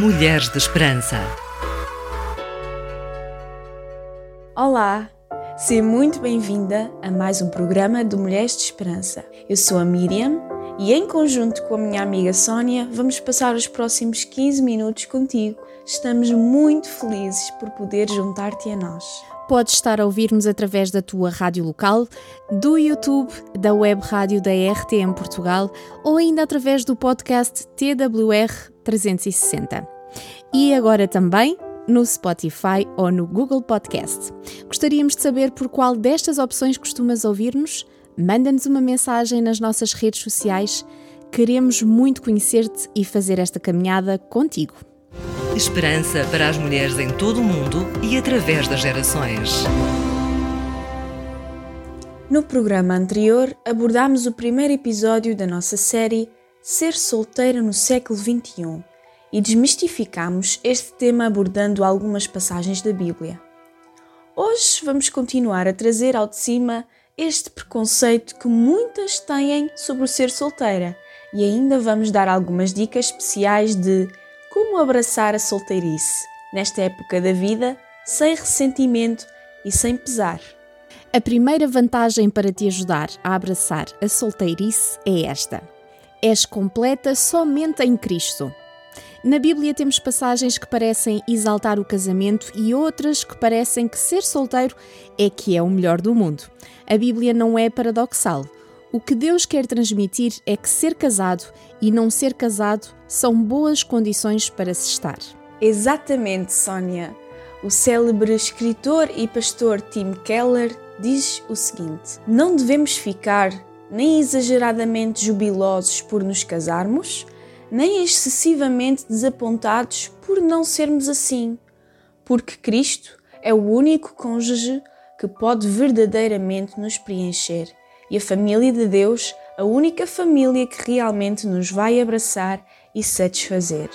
Mulheres de Esperança. Olá, seja muito bem-vinda a mais um programa do Mulheres de Esperança. Eu sou a Miriam e, em conjunto com a minha amiga Sónia, vamos passar os próximos 15 minutos contigo. Estamos muito felizes por poder juntar-te a nós. Podes estar a ouvir-nos através da tua rádio local, do YouTube, da web rádio da RTM Portugal ou ainda através do podcast TWR 360. E agora também no Spotify ou no Google Podcast. Gostaríamos de saber por qual destas opções costumas ouvir-nos? Manda-nos uma mensagem nas nossas redes sociais. Queremos muito conhecer-te e fazer esta caminhada contigo. Esperança para as mulheres em todo o mundo e através das gerações. No programa anterior, abordámos o primeiro episódio da nossa série Ser Solteira no Século XXI e desmistificámos este tema abordando algumas passagens da Bíblia. Hoje vamos continuar a trazer ao de cima este preconceito que muitas têm sobre o ser solteira e ainda vamos dar algumas dicas especiais de como abraçar a solteirice nesta época da vida sem ressentimento e sem pesar. A primeira vantagem para te ajudar a abraçar a solteirice é esta: és completa somente em Cristo. Na Bíblia temos passagens que parecem exaltar o casamento e outras que parecem que ser solteiro é que é o melhor do mundo. A Bíblia não é paradoxal. O que Deus quer transmitir é que ser casado e não ser casado são boas condições para se estar. Exatamente, Sónia. O célebre escritor e pastor Tim Keller diz o seguinte: Não devemos ficar nem exageradamente jubilosos por nos casarmos, nem excessivamente desapontados por não sermos assim, porque Cristo é o único cônjuge que pode verdadeiramente nos preencher e a família de Deus a única família que realmente nos vai abraçar e satisfazer.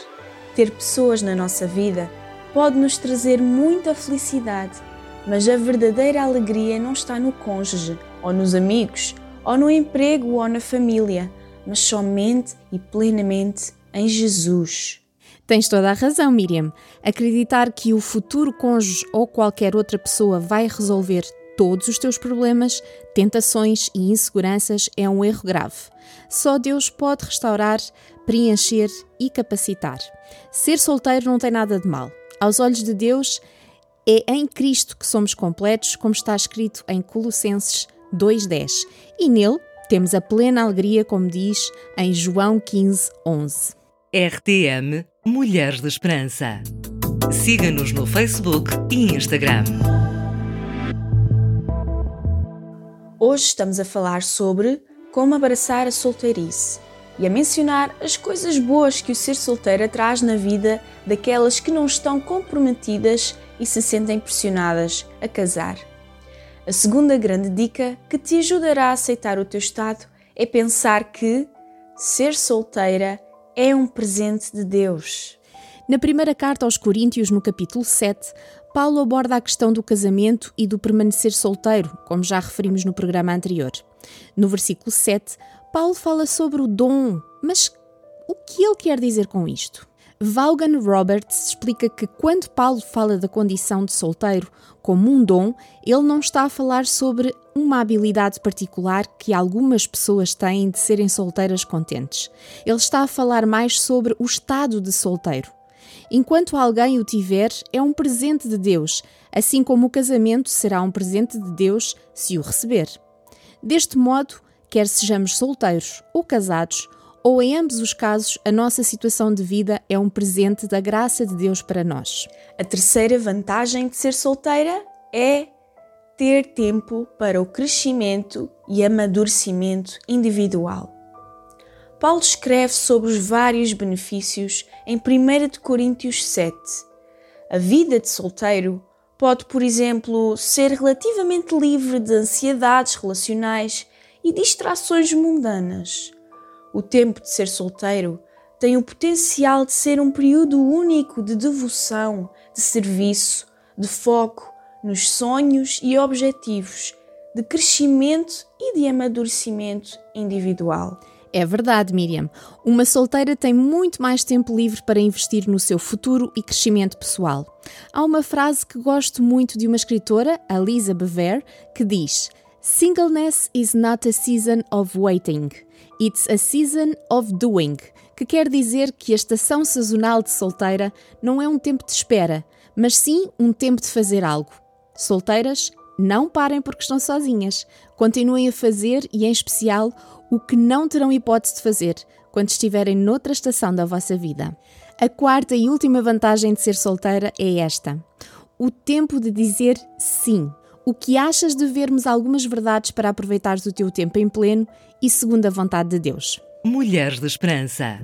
Ter pessoas na nossa vida pode nos trazer muita felicidade, mas a verdadeira alegria não está no cônjuge, ou nos amigos, ou no emprego ou na família, mas somente e plenamente em Jesus. Tens toda a razão, Miriam. Acreditar que o futuro cônjuge ou qualquer outra pessoa vai resolver todos os teus problemas, tentações e inseguranças é um erro grave. Só Deus pode restaurar, preencher e capacitar. Ser solteiro não tem nada de mal. Aos olhos de Deus, é em Cristo que somos completos, como está escrito em Colossenses 2:10. E nele temos a plena alegria, como diz em João 15:11. RTM Mulheres de Esperança. Siga-nos no Facebook e Instagram. Hoje estamos a falar sobre como abraçar a solteirice e a mencionar as coisas boas que o ser solteira traz na vida daquelas que não estão comprometidas e se sentem pressionadas a casar. A segunda grande dica que te ajudará a aceitar o teu estado é pensar que ser solteira é um presente de Deus. Na primeira carta aos Coríntios, no capítulo 7, Paulo aborda a questão do casamento e do permanecer solteiro, como já referimos no programa anterior. No versículo 7, Paulo fala sobre o dom, mas o que ele quer dizer com isto? Vaughan Roberts explica que quando Paulo fala da condição de solteiro como um dom, ele não está a falar sobre uma habilidade particular que algumas pessoas têm de serem solteiras contentes. Ele está a falar mais sobre o estado de solteiro. Enquanto alguém o tiver, é um presente de Deus, assim como o casamento será um presente de Deus se o receber. Deste modo, quer sejamos solteiros ou casados, ou em ambos os casos, a nossa situação de vida é um presente da graça de Deus para nós. A terceira vantagem de ser solteira é ter tempo para o crescimento e amadurecimento individual. Paulo escreve sobre os vários benefícios em 1 Coríntios 7. A vida de solteiro pode, por exemplo, ser relativamente livre de ansiedades relacionais e distrações mundanas. O tempo de ser solteiro tem o potencial de ser um período único de devoção, de serviço, de foco nos sonhos e objetivos, de crescimento e de amadurecimento individual. É verdade, Miriam. Uma solteira tem muito mais tempo livre para investir no seu futuro e crescimento pessoal. Há uma frase que gosto muito de uma escritora, a Lisa Bever, que diz: Singleness is not a season of waiting, it's a season of doing, que quer dizer que a estação sazonal de solteira não é um tempo de espera, mas sim um tempo de fazer algo. Solteiras, não parem porque estão sozinhas. Continuem a fazer e, em especial, o que não terão hipótese de fazer quando estiverem noutra estação da vossa vida. A quarta e última vantagem de ser solteira é esta: o tempo de dizer sim. O que achas de vermos algumas verdades para aproveitares o teu tempo em pleno e segundo a vontade de Deus? Mulheres de Esperança.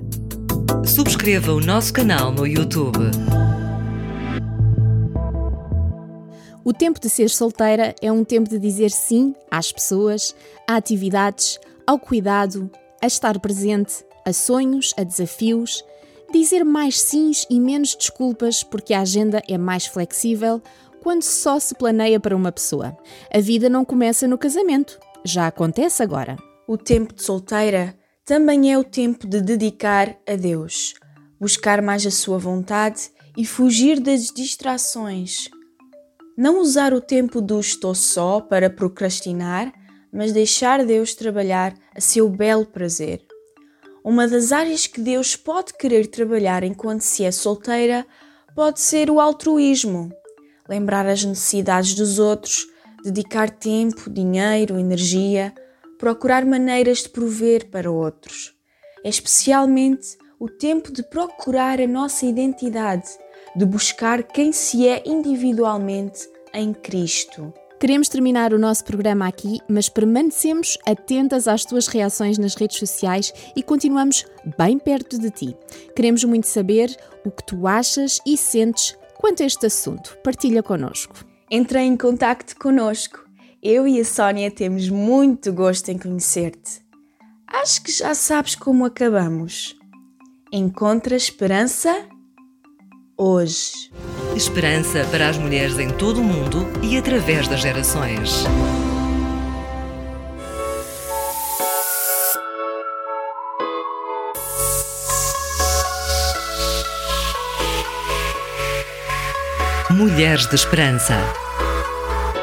Subscreva o nosso canal no YouTube. O tempo de ser solteira é um tempo de dizer sim às pessoas, a atividades, ao cuidado, a estar presente, a sonhos, a desafios, dizer mais sims e menos desculpas porque a agenda é mais flexível quando só se planeia para uma pessoa. A vida não começa no casamento, já acontece agora. O tempo de solteira também é o tempo de dedicar a Deus, buscar mais a sua vontade e fugir das distrações. Não usar o tempo do estou só para procrastinar, mas deixar Deus trabalhar a seu belo prazer. Uma das áreas que Deus pode querer trabalhar enquanto se é solteira pode ser o altruísmo. Lembrar as necessidades dos outros, dedicar tempo, dinheiro, energia, procurar maneiras de prover para outros. É especialmente o tempo de procurar a nossa identidade, de buscar quem se é individualmente em Cristo. Queremos terminar o nosso programa aqui, mas permanecemos atentas às tuas reações nas redes sociais e continuamos bem perto de ti. Queremos muito saber o que tu achas e sentes quanto a este assunto. Partilha connosco. Entre em contato connosco. Eu e a Sónia temos muito gosto em conhecer-te. Acho que já sabes como acabamos. Encontra esperança hoje. Esperança para as mulheres em todo o mundo e através das gerações. Mulheres de Esperança.